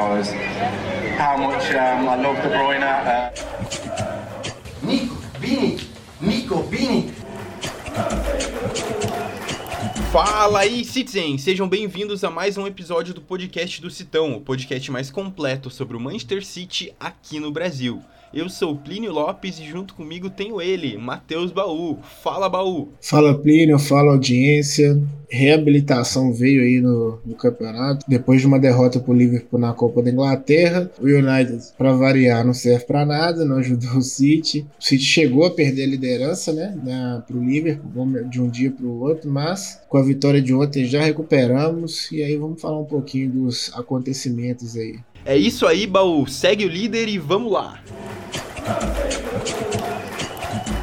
knows how much um, I love De Bruyne. Uh... Nico, Vini, Nico, Vini. Fala aí, Citizen! Sejam bem-vindos a mais um episódio do podcast do Citão, o podcast mais completo sobre o Manchester City aqui no Brasil. Eu sou Plínio Lopes e junto comigo tenho ele, Matheus Baú. Fala, Baú! Fala, Plínio, fala, audiência. Reabilitação veio aí no, no campeonato. Depois de uma derrota pro Liverpool na Copa da Inglaterra, o United, para variar, não serve para nada, não ajudou o City. O City chegou a perder a liderança, né, na, pro Liverpool de um dia pro outro, mas com a vitória de ontem já recuperamos e aí vamos falar um pouquinho dos acontecimentos aí. É isso aí, Baú. Segue o líder e vamos lá.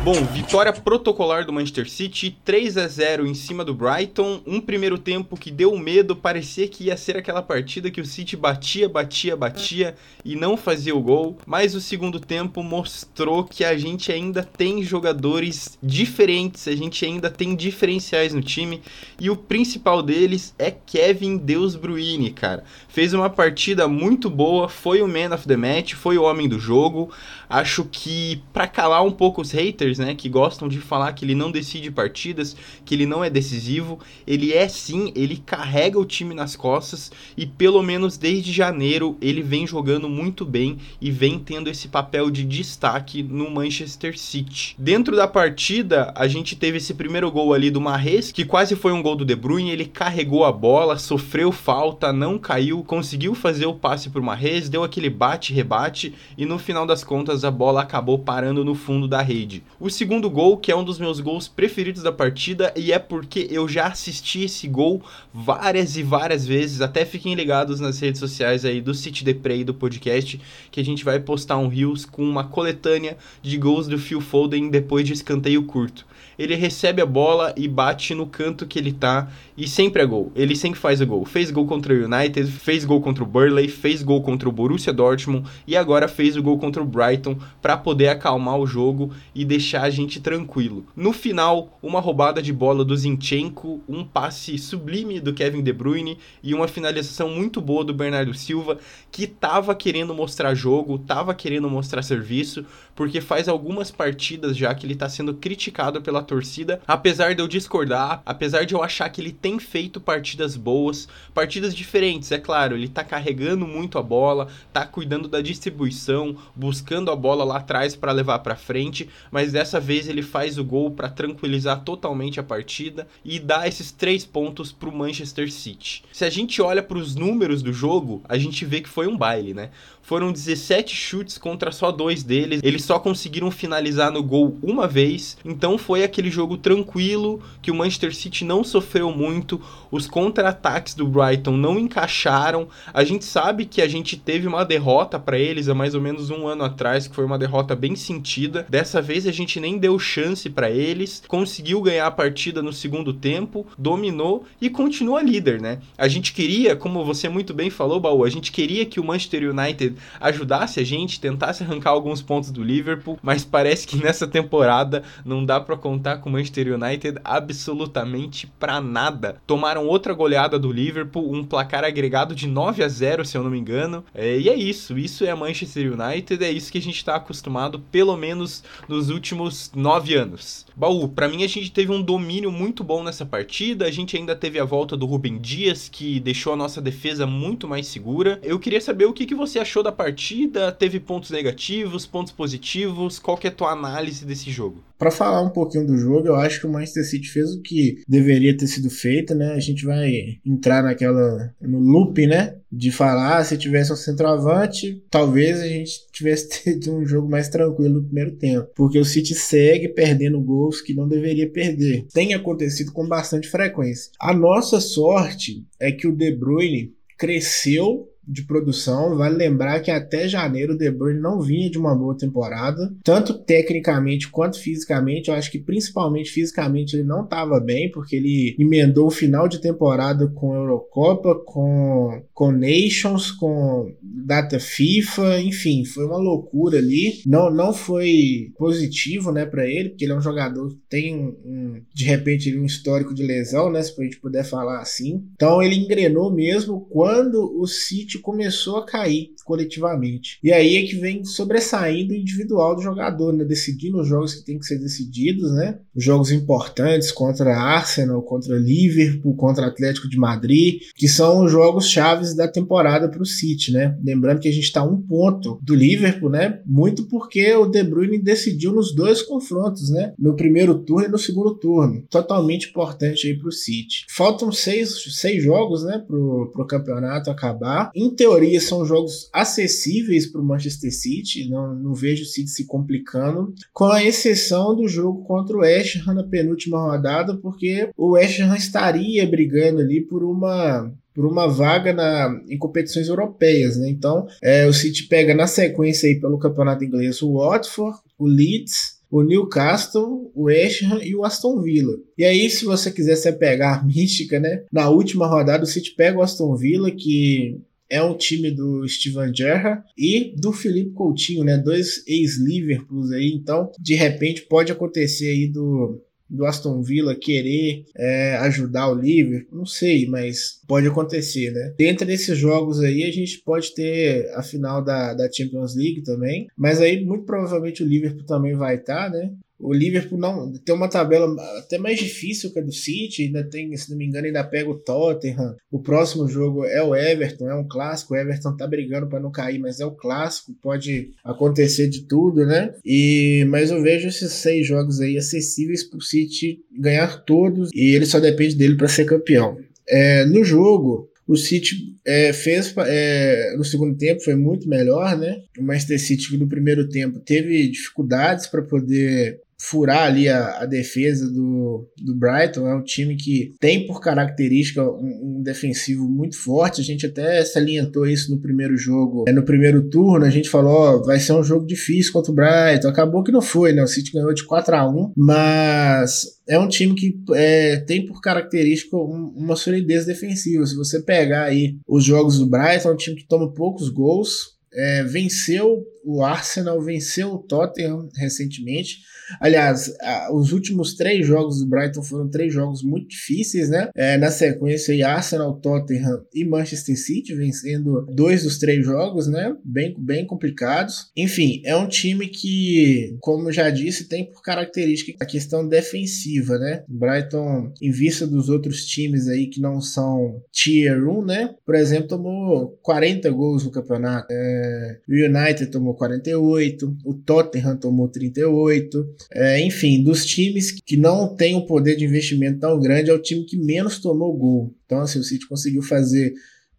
Bom, vitória protocolar do Manchester City, 3 a 0 em cima do Brighton. Um primeiro tempo que deu medo, parecia que ia ser aquela partida que o City batia, batia, batia e não fazia o gol. Mas o segundo tempo mostrou que a gente ainda tem jogadores diferentes, a gente ainda tem diferenciais no time e o principal deles é Kevin Deus Bruyne, cara. Fez uma partida muito boa, foi o man of the match, foi o homem do jogo. Acho que para calar um pouco os haters, né, que gostam de falar que ele não decide partidas, que ele não é decisivo, ele é sim, ele carrega o time nas costas e pelo menos desde janeiro ele vem jogando muito bem e vem tendo esse papel de destaque no Manchester City. Dentro da partida, a gente teve esse primeiro gol ali do Mahrez, que quase foi um gol do De Bruyne, ele carregou a bola, sofreu falta, não caiu, conseguiu fazer o passe pro Mahrez, deu aquele bate-rebate e no final das contas a bola acabou parando no fundo da rede. O segundo gol, que é um dos meus gols preferidos da partida, e é porque eu já assisti esse gol várias e várias vezes, até fiquem ligados nas redes sociais aí do City Prey do podcast, que a gente vai postar um Reels com uma coletânea de gols do Phil Foden depois de escanteio curto ele recebe a bola e bate no canto que ele tá e sempre é gol. Ele sempre faz o gol. Fez gol contra o United, fez gol contra o Burley, fez gol contra o Borussia Dortmund e agora fez o gol contra o Brighton para poder acalmar o jogo e deixar a gente tranquilo. No final, uma roubada de bola do Zinchenko, um passe sublime do Kevin De Bruyne e uma finalização muito boa do Bernardo Silva, que tava querendo mostrar jogo, tava querendo mostrar serviço, porque faz algumas partidas já que ele tá sendo criticado pela torcida, apesar de eu discordar, apesar de eu achar que ele tem feito partidas boas, partidas diferentes, é claro, ele tá carregando muito a bola, tá cuidando da distribuição, buscando a bola lá atrás para levar para frente, mas dessa vez ele faz o gol para tranquilizar totalmente a partida e dar esses três pontos pro Manchester City. Se a gente olha para os números do jogo, a gente vê que foi um baile, né? Foram 17 chutes contra só dois deles. Eles só conseguiram finalizar no gol uma vez. Então foi aquele jogo tranquilo que o Manchester City não sofreu muito. Os contra-ataques do Brighton não encaixaram. A gente sabe que a gente teve uma derrota para eles há mais ou menos um ano atrás, que foi uma derrota bem sentida. Dessa vez a gente nem deu chance para eles. Conseguiu ganhar a partida no segundo tempo, dominou e continua líder, né? A gente queria, como você muito bem falou, Baú, a gente queria que o Manchester United ajudasse a gente, tentasse arrancar alguns pontos do Liverpool, mas parece que nessa temporada não dá para contar com o Manchester United absolutamente para nada. Tomaram outra goleada do Liverpool, um placar agregado de 9 a 0, se eu não me engano. É, e é isso, isso é Manchester United, é isso que a gente está acostumado, pelo menos nos últimos 9 anos. Baú, para mim a gente teve um domínio muito bom nessa partida, a gente ainda teve a volta do Rubem Dias, que deixou a nossa defesa muito mais segura. Eu queria saber o que, que você achou da partida? Teve pontos negativos, pontos positivos? Qual que é a tua análise desse jogo? Para falar um pouquinho do jogo, eu acho que o Manchester City fez o que deveria ter sido feito, né? A gente vai entrar naquela no loop, né? De falar, se tivesse um centroavante, talvez a gente tivesse tido um jogo mais tranquilo no primeiro tempo, porque o City segue perdendo gols que não deveria perder. Tem acontecido com bastante frequência. A nossa sorte é que o De Bruyne cresceu de produção. Vale lembrar que até janeiro o De Bruyne não vinha de uma boa temporada, tanto tecnicamente quanto fisicamente. Eu acho que principalmente fisicamente ele não estava bem, porque ele emendou o final de temporada com Eurocopa, com, com Nations, com data FIFA, enfim, foi uma loucura ali. Não, não foi positivo, né, para ele, porque ele é um jogador que tem um, um de repente um histórico de lesão, né, se a gente puder falar assim. Então ele engrenou mesmo quando o City City começou a cair coletivamente. E aí é que vem sobressaindo o individual do jogador, né? Decidindo os jogos que tem que ser decididos, né? Os jogos importantes contra Arsenal, contra Liverpool, contra Atlético de Madrid, que são os jogos chaves da temporada para o City, né? Lembrando que a gente está um ponto do Liverpool, né? Muito porque o De Bruyne decidiu nos dois confrontos, né? No primeiro turno e no segundo turno. Totalmente importante aí para o City. Faltam seis, seis jogos, né? Pro, pro campeonato acabar. Em teoria, são jogos acessíveis para o Manchester City. Não, não vejo o City se complicando. Com a exceção do jogo contra o West Ham na penúltima rodada, porque o West Ham estaria brigando ali por uma por uma vaga na, em competições europeias, né? Então, é, o City pega na sequência aí pelo campeonato inglês o Watford, o Leeds, o Newcastle, o West Ham e o Aston Villa. E aí, se você quiser se apegar à mística, né? Na última rodada, o City pega o Aston Villa, que é um time do Steven Gerrard e do Felipe Coutinho, né? Dois ex-Liverpools aí. Então, de repente, pode acontecer aí do do Aston Villa querer é, ajudar o Liverpool, não sei, mas pode acontecer, né? Dentro desses jogos aí, a gente pode ter a final da, da Champions League também, mas aí muito provavelmente o Liverpool também vai estar, tá, né? O Liverpool não tem uma tabela até mais difícil que a do City, ainda tem, se não me engano, ainda pega o Tottenham. O próximo jogo é o Everton, é um clássico. O Everton tá brigando para não cair, mas é o clássico, pode acontecer de tudo, né? E mas eu vejo esses seis jogos aí acessíveis para o City ganhar todos e ele só depende dele para ser campeão. É, no jogo, o City é, fez é, no segundo tempo foi muito melhor, né? O Manchester City no primeiro tempo teve dificuldades para poder furar ali a, a, defesa do, do Brighton. É um time que tem por característica um, um, defensivo muito forte. A gente até salientou isso no primeiro jogo. É, no primeiro turno, a gente falou: vai ser um jogo difícil contra o Brighton. Acabou que não foi, né? O City ganhou de 4 a 1 mas é um time que é, tem por característica um, uma solidez defensiva. Se você pegar aí os jogos do Brighton, é um time que toma poucos gols. É, venceu o Arsenal, venceu o Tottenham recentemente Aliás, a, os últimos três jogos do Brighton foram três jogos muito difíceis, né? É, na sequência, Arsenal, Tottenham e Manchester City vencendo dois dos três jogos, né? Bem, bem complicados. Enfim, é um time que, como já disse, tem por característica a questão defensiva, né? Brighton, em vista dos outros times aí que não são Tier 1, né? Por exemplo, tomou 40 gols no campeonato. É, United tomou 48, o Tottenham tomou 38. É, enfim, dos times que não tem um poder de investimento tão grande, é o time que menos tomou gol. Então, assim, o City conseguiu fazer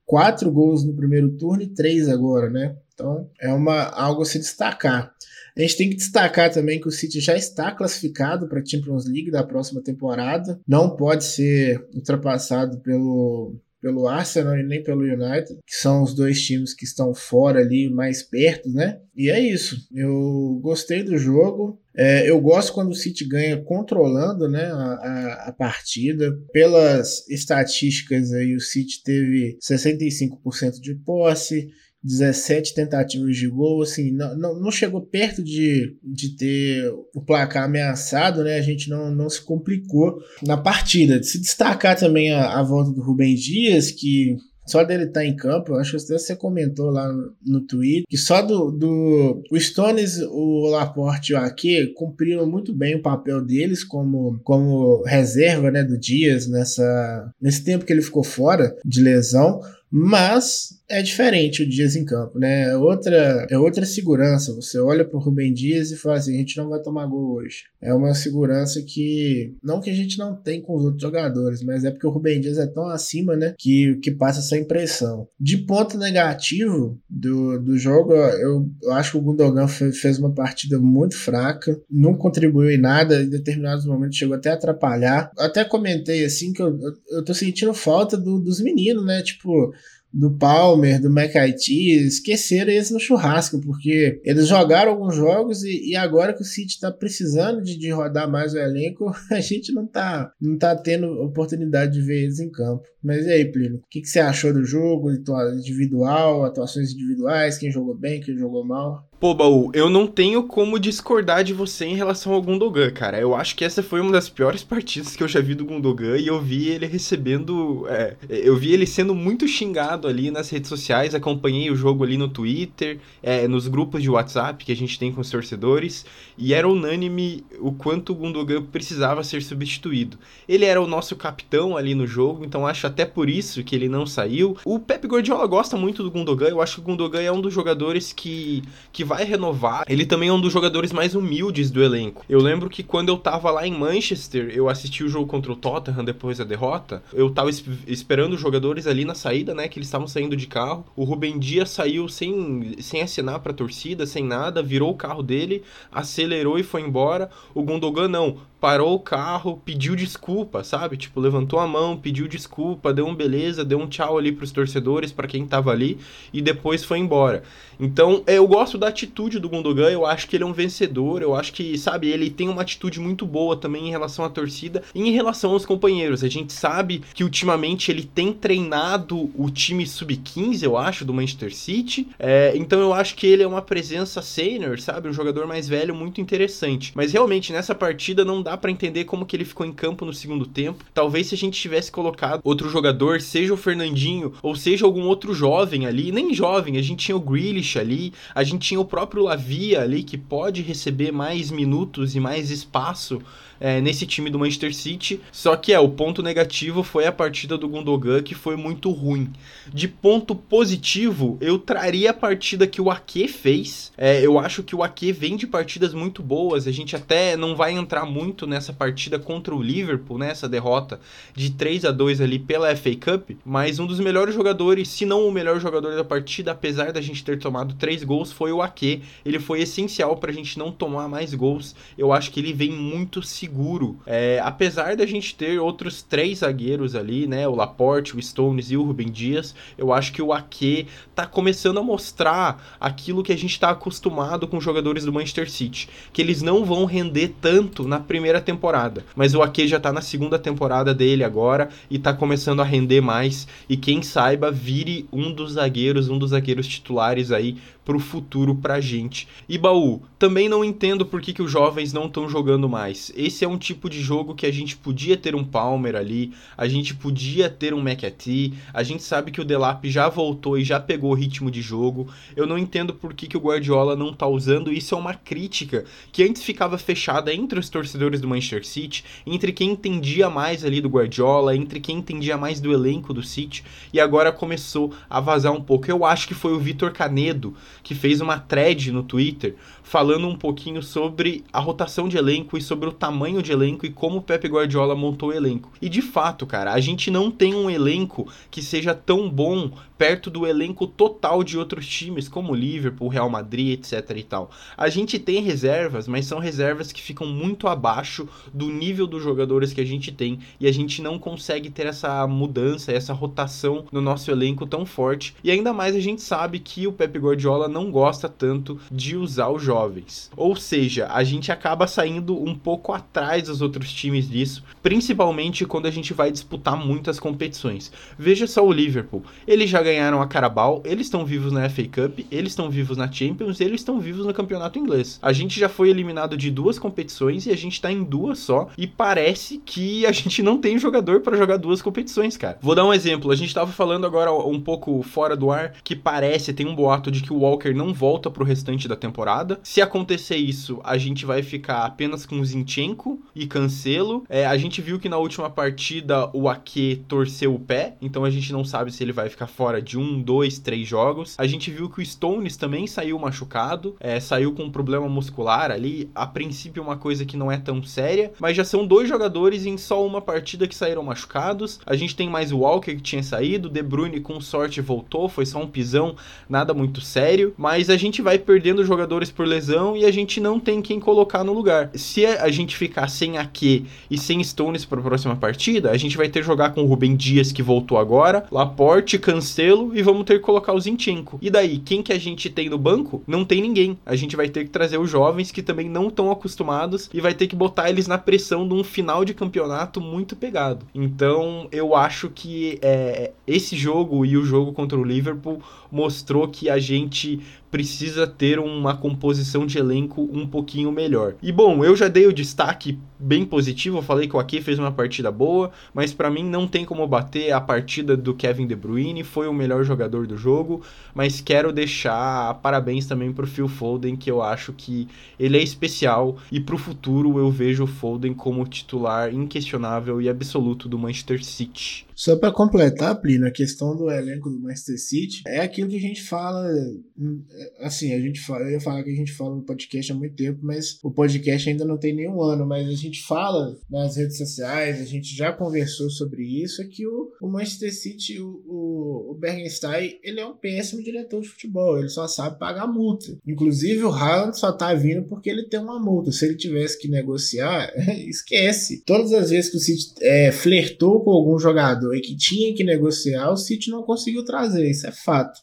quatro gols no primeiro turno e três agora, né? Então, é uma, algo a se destacar. A gente tem que destacar também que o City já está classificado para a Champions League da próxima temporada. Não pode ser ultrapassado pelo pelo Arsenal e nem pelo United, que são os dois times que estão fora ali, mais perto, né? E é isso. Eu gostei do jogo. É, eu gosto quando o City ganha controlando né, a, a, a, partida. Pelas estatísticas aí, o City teve 65% de posse, 17 tentativas de gol, assim, não, não, chegou perto de, de ter o placar ameaçado, né? A gente não, não se complicou na partida. De se destacar também a, a volta do Rubem Dias, que só dele estar tá em campo, acho que você comentou lá no, no Twitter, que só do, do o Stones, o Laporte e o Ake cumpriram muito bem o papel deles como, como reserva né, do Dias nessa, nesse tempo que ele ficou fora de lesão. Mas é diferente o Dias em campo, né? É outra, é outra segurança. Você olha para o Rubem Dias e fala assim: a gente não vai tomar gol hoje. É uma segurança que, não que a gente não tem com os outros jogadores, mas é porque o Rubem Dias é tão acima, né? Que, que passa essa impressão. De ponto negativo do, do jogo, eu, eu acho que o Gundogan fez uma partida muito fraca, não contribuiu em nada, em determinados momentos chegou até a atrapalhar. Até comentei assim que eu, eu, eu tô sentindo falta do, dos meninos, né? Tipo, do Palmer, do McIT, esqueceram eles no churrasco, porque eles jogaram alguns jogos e, e agora que o City está precisando de, de, rodar mais o elenco, a gente não tá, não tá tendo oportunidade de ver eles em campo. Mas e aí, Plínio, o que, que você achou do jogo individual, atuações individuais, quem jogou bem, quem jogou mal? Pô, Baú, eu não tenho como discordar de você em relação ao Gundogan, cara. Eu acho que essa foi uma das piores partidas que eu já vi do Gundogan e eu vi ele recebendo. É, eu vi ele sendo muito xingado ali nas redes sociais. Acompanhei o jogo ali no Twitter, é, nos grupos de WhatsApp que a gente tem com os torcedores, e era unânime o quanto o Gundogan precisava ser substituído. Ele era o nosso capitão ali no jogo, então acho até por isso que ele não saiu. O Pep Guardiola gosta muito do Gundogan, eu acho que o Gundogan é um dos jogadores que, que vai renovar. Ele também é um dos jogadores mais humildes do elenco. Eu lembro que quando eu tava lá em Manchester, eu assisti o jogo contra o Tottenham depois da derrota. Eu tava es esperando os jogadores ali na saída, né? Que eles estavam saindo de carro. O Rubem Dias saiu sem, sem assinar pra torcida, sem nada, virou o carro dele, acelerou e foi embora. O Gundogan não parou o carro, pediu desculpa, sabe? Tipo, levantou a mão, pediu desculpa, deu um beleza, deu um tchau ali pros torcedores, para quem tava ali, e depois foi embora. Então, eu gosto da atitude do Gundogan, eu acho que ele é um vencedor, eu acho que, sabe, ele tem uma atitude muito boa também em relação à torcida e em relação aos companheiros. A gente sabe que ultimamente ele tem treinado o time sub-15, eu acho, do Manchester City, é, então eu acho que ele é uma presença sênior, sabe? Um jogador mais velho muito interessante. Mas realmente, nessa partida não dá para entender como que ele ficou em campo no segundo tempo. Talvez se a gente tivesse colocado outro jogador, seja o Fernandinho ou seja algum outro jovem ali, nem jovem, a gente tinha o Grealish ali, a gente tinha o próprio Lavia ali que pode receber mais minutos e mais espaço é, nesse time do Manchester City. Só que é, o ponto negativo foi a partida do Gundogan, que foi muito ruim. De ponto positivo, eu traria a partida que o Ake fez. É, eu acho que o Ake vem de partidas muito boas. A gente até não vai entrar muito nessa partida contra o Liverpool, nessa né, derrota de 3 a 2 ali pela FA Cup. Mas um dos melhores jogadores, se não o melhor jogador da partida, apesar da gente ter tomado 3 gols, foi o Ake. Ele foi essencial pra gente não tomar mais gols. Eu acho que ele vem muito seguro seguro. É, apesar da gente ter outros três zagueiros ali, né? O Laporte, o Stones e o Rubem Dias, eu acho que o Ake tá começando a mostrar aquilo que a gente tá acostumado com jogadores do Manchester City, que eles não vão render tanto na primeira temporada, mas o Ake já tá na segunda temporada dele agora e tá começando a render mais e quem saiba vire um dos zagueiros, um dos zagueiros titulares aí pro futuro pra gente. E baú, também não entendo por que, que os jovens não estão jogando mais. Esse é um tipo de jogo que a gente podia ter um Palmer ali, a gente podia ter um McAtee, a gente sabe que o Delap já voltou e já pegou o ritmo de jogo. Eu não entendo por que, que o Guardiola não tá usando. Isso é uma crítica que antes ficava fechada entre os torcedores do Manchester City, entre quem entendia mais ali do Guardiola, entre quem entendia mais do elenco do City, e agora começou a vazar um pouco. Eu acho que foi o Vitor Canedo que fez uma thread no Twitter falando um pouquinho sobre a rotação de elenco e sobre o tamanho de elenco e como o Pepe Guardiola montou o elenco. E de fato, cara, a gente não tem um elenco que seja tão bom perto do elenco total de outros times, como o Liverpool, Real Madrid, etc e tal. A gente tem reservas, mas são reservas que ficam muito abaixo do nível dos jogadores que a gente tem e a gente não consegue ter essa mudança, essa rotação no nosso elenco tão forte. E ainda mais a gente sabe que o Pepe Guardiola não gosta tanto de usar os jovens. Ou seja, a gente acaba saindo um pouco atrás dos outros times disso, principalmente quando a gente vai disputar muitas competições. Veja só o Liverpool, eles já ganharam a Carabao, eles estão vivos na FA Cup, eles estão vivos na Champions, eles estão vivos no campeonato inglês. A gente já foi eliminado de duas competições e a gente tá em duas só e parece que a gente não tem jogador para jogar duas competições, cara. Vou dar um exemplo, a gente tava falando agora um pouco fora do ar que parece, tem um boato de que o Walker não volta pro restante da temporada. Se acontecer isso, a gente vai ficar apenas com Zinchenko e Cancelo. É, a gente viu que na última partida o Ake torceu o pé, então a gente não sabe se ele vai ficar fora de um, dois, três jogos. A gente viu que o Stones também saiu machucado, é, saiu com um problema muscular ali. A princípio, uma coisa que não é tão séria, mas já são dois jogadores em só uma partida que saíram machucados. A gente tem mais o Walker que tinha saído, De Bruyne com sorte voltou, foi só um pisão, nada muito sério mas a gente vai perdendo jogadores por lesão e a gente não tem quem colocar no lugar. Se a gente ficar sem Ake e sem Stones para a próxima partida, a gente vai ter que jogar com o Rubem Dias que voltou agora, Laporte, Cancelo e vamos ter que colocar o Zinchenko. E daí, quem que a gente tem no banco? Não tem ninguém. A gente vai ter que trazer os jovens que também não estão acostumados e vai ter que botar eles na pressão de um final de campeonato muito pegado. Então, eu acho que é, esse jogo e o jogo contra o Liverpool mostrou que a gente be precisa ter uma composição de elenco um pouquinho melhor. E bom, eu já dei o destaque bem positivo, eu falei que o Ake fez uma partida boa, mas para mim não tem como bater a partida do Kevin De Bruyne, foi o melhor jogador do jogo, mas quero deixar parabéns também pro Phil Foden, que eu acho que ele é especial e pro futuro eu vejo o Foden como titular inquestionável e absoluto do Manchester City. Só para completar, Plino, a questão do elenco do Manchester City é aquilo que a gente fala. Assim, a gente fala, eu ia falar que a gente fala no podcast há muito tempo, mas o podcast ainda não tem nenhum ano. Mas a gente fala nas redes sociais, a gente já conversou sobre isso. É que o, o Manchester City, o, o, o Bergenstein, ele é um péssimo diretor de futebol. Ele só sabe pagar multa. Inclusive, o Haaland só tá vindo porque ele tem uma multa. Se ele tivesse que negociar, esquece. Todas as vezes que o City é, flertou com algum jogador e que tinha que negociar, o City não conseguiu trazer, isso é fato.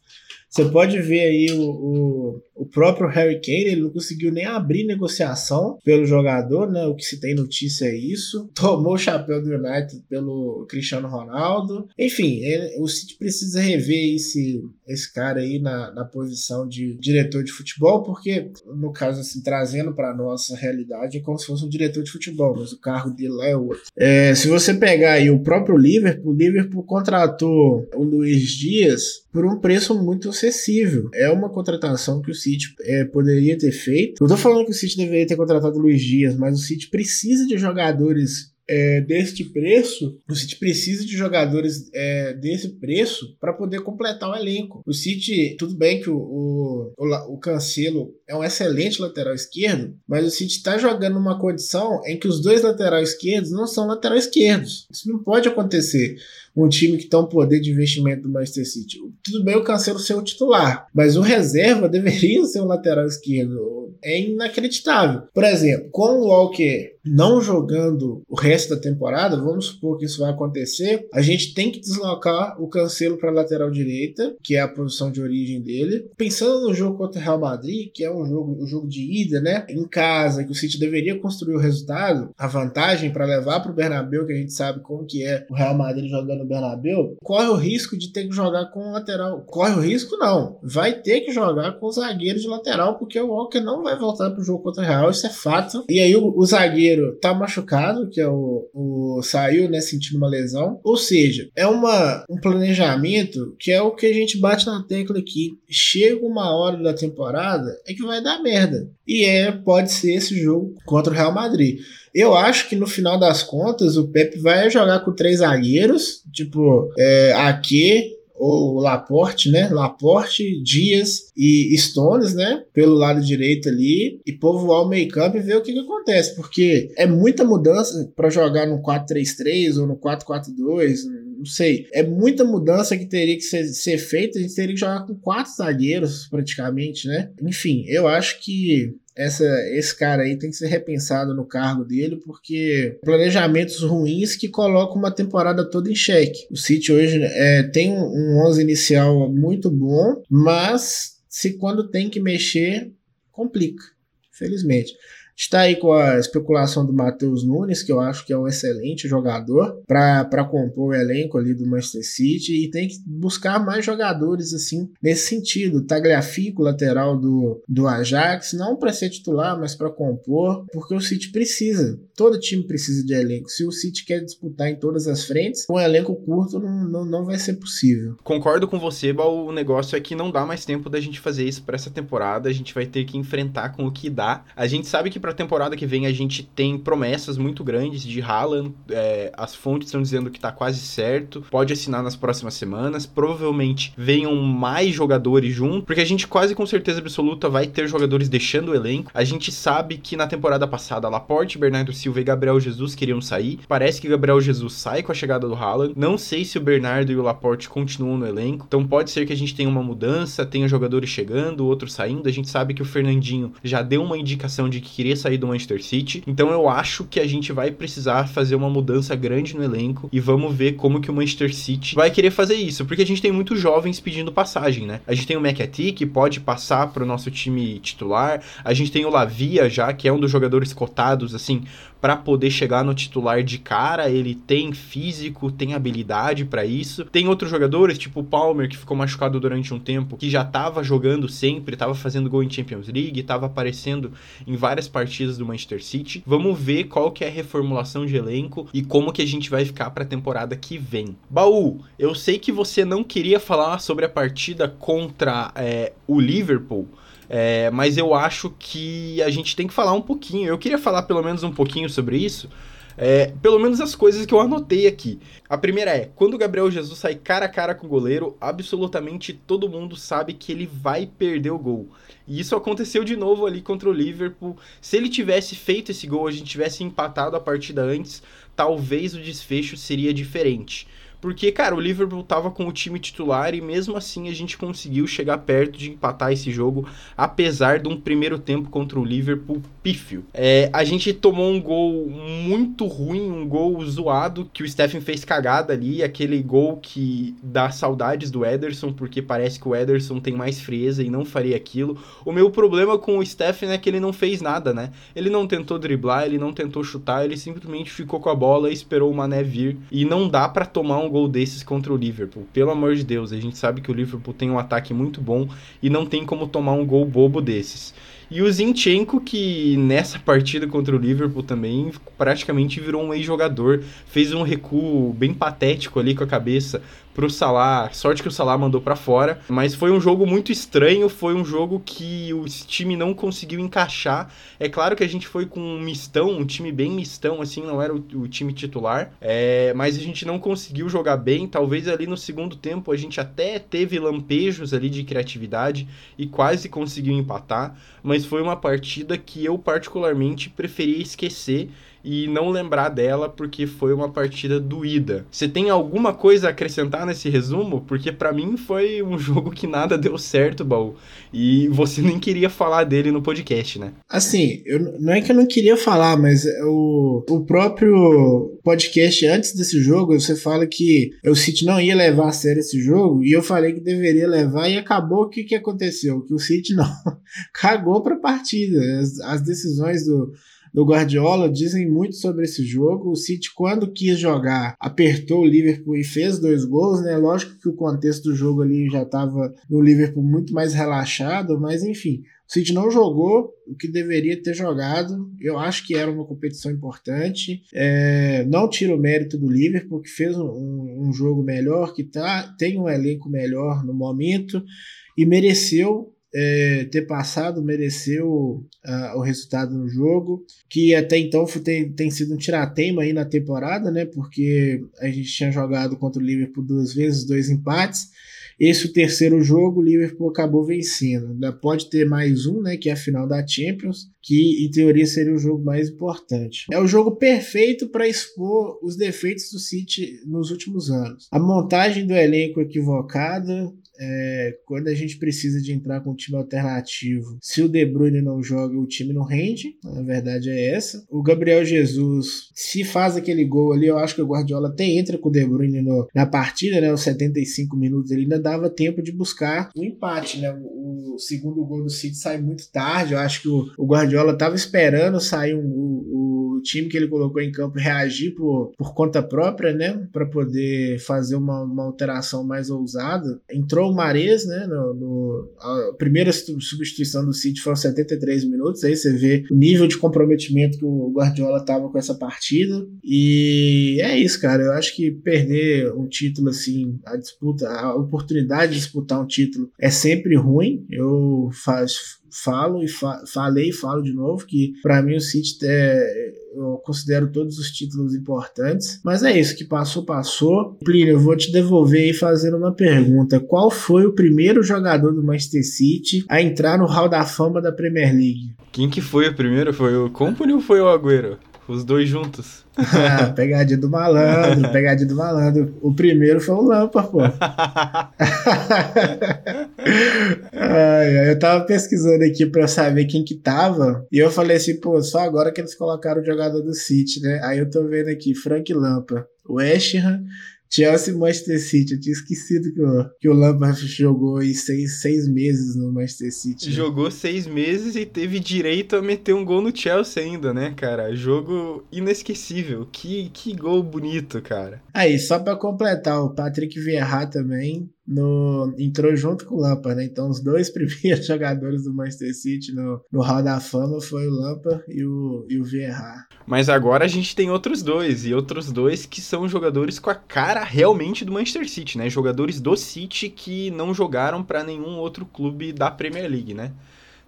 Você pode ver aí o, o, o, próprio Harry Kane, ele não conseguiu nem abrir negociação pelo jogador, né? O que se tem notícia é isso. Tomou o chapéu do United pelo Cristiano Ronaldo. Enfim, ele, o City precisa rever esse, esse cara aí na, na posição de diretor de futebol, porque, no caso, assim, trazendo para nossa realidade, é como se fosse um diretor de futebol, mas o cargo dele lá é outro. É, se você pegar aí o próprio Liverpool, o Liverpool contratou o Luiz Dias por um preço muito acessível. É uma contratação que o City é, poderia ter feito. Não tô falando que o City deveria ter contratado o Luiz Dias, mas o City precisa de jogadores é, deste preço, o City precisa de jogadores é, desse preço para poder completar o elenco. O City, tudo bem que o, o, o, Cancelo é um excelente lateral esquerdo, mas o City está jogando numa condição em que os dois laterais esquerdos não são laterais esquerdos. Isso não pode acontecer. Um time que tem um poder de investimento do Manchester City. Tudo bem o Cancelo ser o titular, mas o reserva deveria ser o lateral esquerdo. É inacreditável. Por exemplo, com o Walker não jogando o resto da temporada, vamos supor que isso vai acontecer, a gente tem que deslocar o Cancelo para a lateral direita, que é a posição de origem dele. Pensando no jogo contra o Real Madrid, que é um jogo, um jogo de ida, né, em casa, que o City deveria construir o resultado, a vantagem para levar para o Bernabéu, que a gente sabe como que é o Real Madrid jogando no Bernabéu, corre o risco de ter que jogar com o lateral. Corre o risco não, vai ter que jogar com o zagueiro de lateral, porque o Walker não vai voltar para o jogo contra o Real, isso é fato. E aí o, o zagueiro tá machucado, que é o, o saiu, né, sentindo uma lesão. Ou seja, é uma, um planejamento que é o que a gente bate na tecla aqui. Chega uma hora da temporada é que vai dar merda. E é, pode ser esse jogo contra o Real Madrid. Eu acho que no final das contas o Pepe vai jogar com três zagueiros, tipo é, Ake, ou Laporte, né? Laporte, Dias e Stones, né? Pelo lado direito ali e povoar o meio campo e ver o que, que acontece, porque é muita mudança para jogar no 4-3-3 ou no 4-4-2, não sei. É muita mudança que teria que ser, ser feita, a gente teria que jogar com quatro zagueiros praticamente, né? Enfim, eu acho que essa, esse cara aí tem que ser repensado no cargo dele, porque planejamentos ruins que colocam uma temporada toda em xeque. O City hoje é, tem um 11 inicial muito bom, mas se quando tem que mexer, complica, felizmente está aí com a especulação do Matheus Nunes, que eu acho que é um excelente jogador para compor o elenco ali do Manchester City e tem que buscar mais jogadores assim nesse sentido. Tagliafico, lateral do, do Ajax, não para ser titular, mas para compor, porque o City precisa. Todo time precisa de elenco. Se o City quer disputar em todas as frentes, um elenco curto não, não, não vai ser possível. Concordo com você, Bal. O negócio é que não dá mais tempo da gente fazer isso para essa temporada. A gente vai ter que enfrentar com o que dá. A gente sabe que para a temporada que vem a gente tem promessas muito grandes de Haaland. É, as fontes estão dizendo que tá quase certo. Pode assinar nas próximas semanas. Provavelmente venham mais jogadores junto, porque a gente quase com certeza absoluta vai ter jogadores deixando o elenco. A gente sabe que na temporada passada Laporte, Bernardo Silva e Gabriel Jesus queriam sair. Parece que Gabriel Jesus sai com a chegada do Haaland. Não sei se o Bernardo e o Laporte continuam no elenco. Então pode ser que a gente tenha uma mudança, tenha jogadores chegando, outros saindo. A gente sabe que o Fernandinho já deu uma indicação de que queria querer sair do Manchester City. Então eu acho que a gente vai precisar fazer uma mudança grande no elenco e vamos ver como que o Manchester City vai querer fazer isso, porque a gente tem muitos jovens pedindo passagem, né? A gente tem o McAtee que pode passar para o nosso time titular, a gente tem o Lavia já, que é um dos jogadores cotados assim para poder chegar no titular de cara. Ele tem físico, tem habilidade para isso. Tem outros jogadores, tipo o Palmer, que ficou machucado durante um tempo, que já estava jogando sempre, estava fazendo gol em Champions League, estava aparecendo em várias partidas do Manchester City. Vamos ver qual que é a reformulação de elenco e como que a gente vai ficar para a temporada que vem. Baú, eu sei que você não queria falar sobre a partida contra é, o Liverpool, é, mas eu acho que a gente tem que falar um pouquinho. Eu queria falar pelo menos um pouquinho sobre isso. É, pelo menos as coisas que eu anotei aqui. A primeira é: quando o Gabriel Jesus sai cara a cara com o goleiro, absolutamente todo mundo sabe que ele vai perder o gol. E isso aconteceu de novo ali contra o Liverpool. Se ele tivesse feito esse gol, a gente tivesse empatado a partida antes, talvez o desfecho seria diferente. Porque, cara, o Liverpool tava com o time titular e mesmo assim a gente conseguiu chegar perto de empatar esse jogo, apesar de um primeiro tempo contra o Liverpool pífio. É, a gente tomou um gol muito ruim, um gol zoado, que o Stephen fez cagada ali, aquele gol que dá saudades do Ederson, porque parece que o Ederson tem mais frieza e não faria aquilo. O meu problema com o Stephen é que ele não fez nada, né? Ele não tentou driblar, ele não tentou chutar, ele simplesmente ficou com a bola e esperou o Mané vir. E não dá para tomar um gol desses contra o Liverpool. Pelo amor de Deus, a gente sabe que o Liverpool tem um ataque muito bom e não tem como tomar um gol bobo desses. E o Zinchenko, que nessa partida contra o Liverpool também praticamente virou um ex-jogador, fez um recuo bem patético ali com a cabeça pro Salah. Sorte que o Salah mandou para fora, mas foi um jogo muito estranho, foi um jogo que o time não conseguiu encaixar. É claro que a gente foi com um mistão, um time bem mistão, assim, não era o, o time titular, é, mas a gente não conseguiu jogar bem. Talvez ali no segundo tempo a gente até teve lampejos ali de criatividade e quase conseguiu empatar, mas foi uma partida que eu particularmente preferia esquecer e não lembrar dela porque foi uma partida doída. Você tem alguma coisa a acrescentar nesse resumo? Porque para mim foi um jogo que nada deu certo, Baú. E você nem queria falar dele no podcast, né? Assim, eu, não é que eu não queria falar, mas o, o próprio podcast antes desse jogo, você fala que o City não ia levar a sério esse jogo, e eu falei que deveria levar, e acabou o que, que aconteceu? Que o City não cagou pra partida. As, as decisões do do Guardiola dizem muito sobre esse jogo. O City, quando quis jogar, apertou o Liverpool e fez dois gols, né? Lógico que o contexto do jogo ali já estava no Liverpool muito mais relaxado, mas enfim, o City não jogou o que deveria ter jogado. Eu acho que era uma competição importante. É, não tiro o mérito do Liverpool, que fez um, um jogo melhor, que tá, tem um elenco melhor no momento e mereceu é, ter passado, mereceu uh, o resultado no jogo, que até então tem, tem sido um tirateima aí na temporada, né? Porque a gente tinha jogado contra o Liverpool duas vezes, dois empates. Esse o terceiro jogo, o Liverpool acabou vencendo. Ainda pode ter mais um, né? Que é a final da Champions, que em teoria seria o jogo mais importante. É o jogo perfeito para expor os defeitos do City nos últimos anos. A montagem do elenco equivocada, é, quando a gente precisa de entrar com um time alternativo, se o De Bruyne não joga, o time não rende. A verdade é essa. O Gabriel Jesus, se faz aquele gol ali, eu acho que o Guardiola até entra com o De Bruyne no, na partida, né? Os 75 minutos ele ainda dava tempo de buscar o um empate, né? O, o, segundo gol do City sai muito tarde. Eu acho que o, o Guardiola estava esperando sair um, o, time que ele colocou em campo reagir por, por conta própria, né? Para poder fazer uma, uma alteração mais ousada. Entrou o Mares, né? No, no, a primeira substituição do City foi aos 73 minutos. Aí você vê o nível de comprometimento que o Guardiola tava com essa partida. E é isso, cara. Eu acho que perder um título assim, a disputa, a oportunidade de disputar um título é sempre ruim. Eu faz, falo e fa falei e falo de novo que para mim o City é, eu considero todos os títulos importantes, mas é isso que passou passou. Plínio, eu vou te devolver e fazer uma pergunta. Qual foi o primeiro jogador do Manchester City a entrar no Hall da Fama da Premier League? Quem que foi o primeiro? Foi o Company ou foi o Agüero? Os dois juntos. Ah, pegadinha do malandro, pegadinha do malandro. O primeiro foi o Lampa, pô. Ai, eu tava pesquisando aqui pra saber quem que tava. E eu falei assim, pô, só agora que eles colocaram o jogador do City, né? Aí eu tô vendo aqui, Frank Lampa, West Ham, Chelsea e Manchester City. Eu tinha esquecido que o, que o Lampard jogou aí seis, seis meses no Manchester City. Né? Jogou seis meses e teve direito a meter um gol no Chelsea ainda, né, cara? Jogo inesquecível. Que, que gol bonito, cara. Aí, só pra completar, o Patrick Vieira também no, entrou junto com o Lampard, né? Então, os dois primeiros jogadores do Manchester City no, no Hall da Fama foi o Lampard e o, e o Vieira. Mas agora a gente tem outros dois, e outros dois que são jogadores com a cara realmente do Manchester City, né? Jogadores do City que não jogaram para nenhum outro clube da Premier League, né?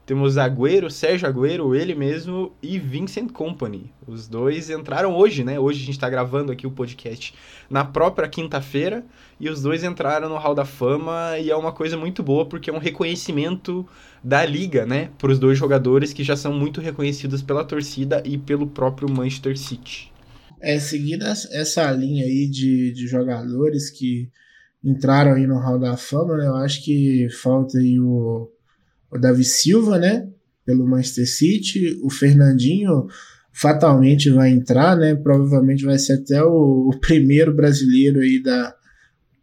Temos Agüero, Sérgio Agüero, ele mesmo e Vincent Company. Os dois entraram hoje, né? Hoje a gente está gravando aqui o podcast na própria quinta-feira e os dois entraram no Hall da Fama e é uma coisa muito boa porque é um reconhecimento da liga, né? Para os dois jogadores que já são muito reconhecidos pela torcida e pelo próprio Manchester City. É, seguindo essa linha aí de, de jogadores que entraram aí no Hall da Fama, né? Eu acho que falta aí o o Davi Silva, né? Pelo Manchester City. O Fernandinho fatalmente vai entrar, né? Provavelmente vai ser até o, o primeiro brasileiro aí da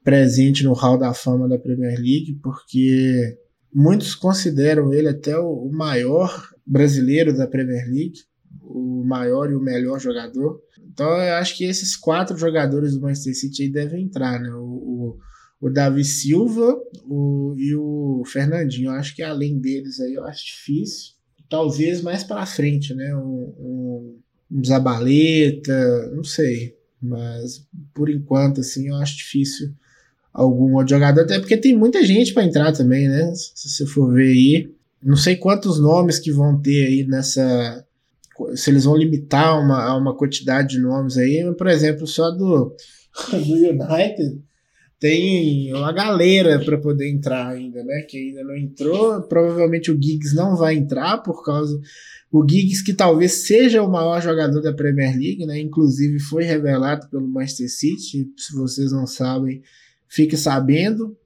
presente no Hall da Fama da Premier League, porque muitos consideram ele até o, o maior brasileiro da Premier League, o maior e o melhor jogador. Então eu acho que esses quatro jogadores do Manchester City aí devem entrar, né? O, o o Davi Silva o, e o Fernandinho. Eu acho que além deles aí eu acho difícil. Talvez mais para frente, né? Um, um, um Zabaleta, não sei. Mas por enquanto, assim, eu acho difícil algum outro jogador, até porque tem muita gente para entrar também, né? Se você for ver aí. Não sei quantos nomes que vão ter aí nessa. Se eles vão limitar uma, uma quantidade de nomes aí, por exemplo, só do, do United tem uma galera para poder entrar ainda, né? Que ainda não entrou. Provavelmente o Giggs não vai entrar por causa o Giggs que talvez seja o maior jogador da Premier League, né? Inclusive foi revelado pelo Manchester City. Se vocês não sabem, fique sabendo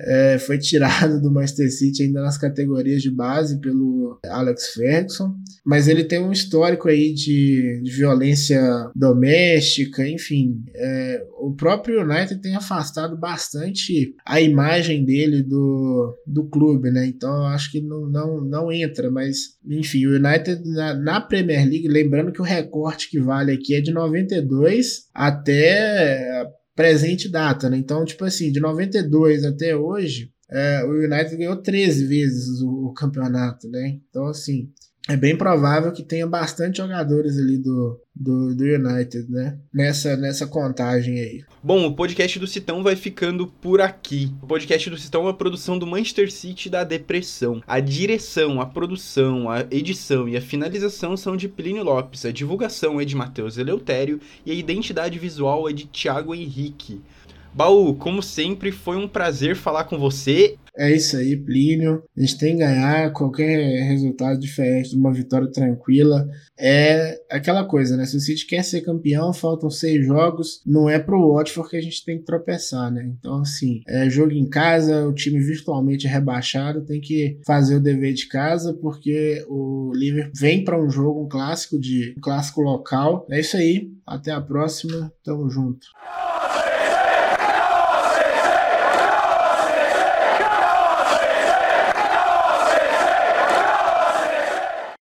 é, foi tirado do Manchester City ainda nas categorias de base pelo Alex Ferguson, mas ele tem um histórico aí de, de violência doméstica, enfim, é, o próprio United tem afastado bastante a imagem dele do, do clube, né? Então acho que não, não, não entra, mas enfim, o United na, na Premier League, lembrando que o recorte que vale aqui é de 92 até presente data, né? Então, tipo assim, de 92 até hoje, é, o United ganhou 13 vezes o, o, campeonato, né? Então, assim, é bem provável que tenha bastante jogadores ali do, do, do, United, né? Nessa, nessa contagem aí. Bom, o podcast do Citão vai ficando por aqui. O podcast do Citão é uma produção do Manchester City da Depressão. A direção, a produção, a edição e a finalização são de Plínio Lopes. A divulgação é de Matheus Eleutério e a identidade visual é de Thiago Henrique. Baú, como sempre, foi um prazer falar com você. É isso aí, Plínio. A gente tem que ganhar qualquer resultado diferente de uma vitória tranquila. É aquela coisa, né? Se o City quer ser campeão, faltam seis jogos. Não é pro Watford que a gente tem que tropeçar, né? Então, assim, é jogo em casa, o time virtualmente rebaixado, tem que fazer o dever de casa, porque o Liverpool vem para um jogo, um clássico de um clássico local. É isso aí. Até a próxima. Tamo junto.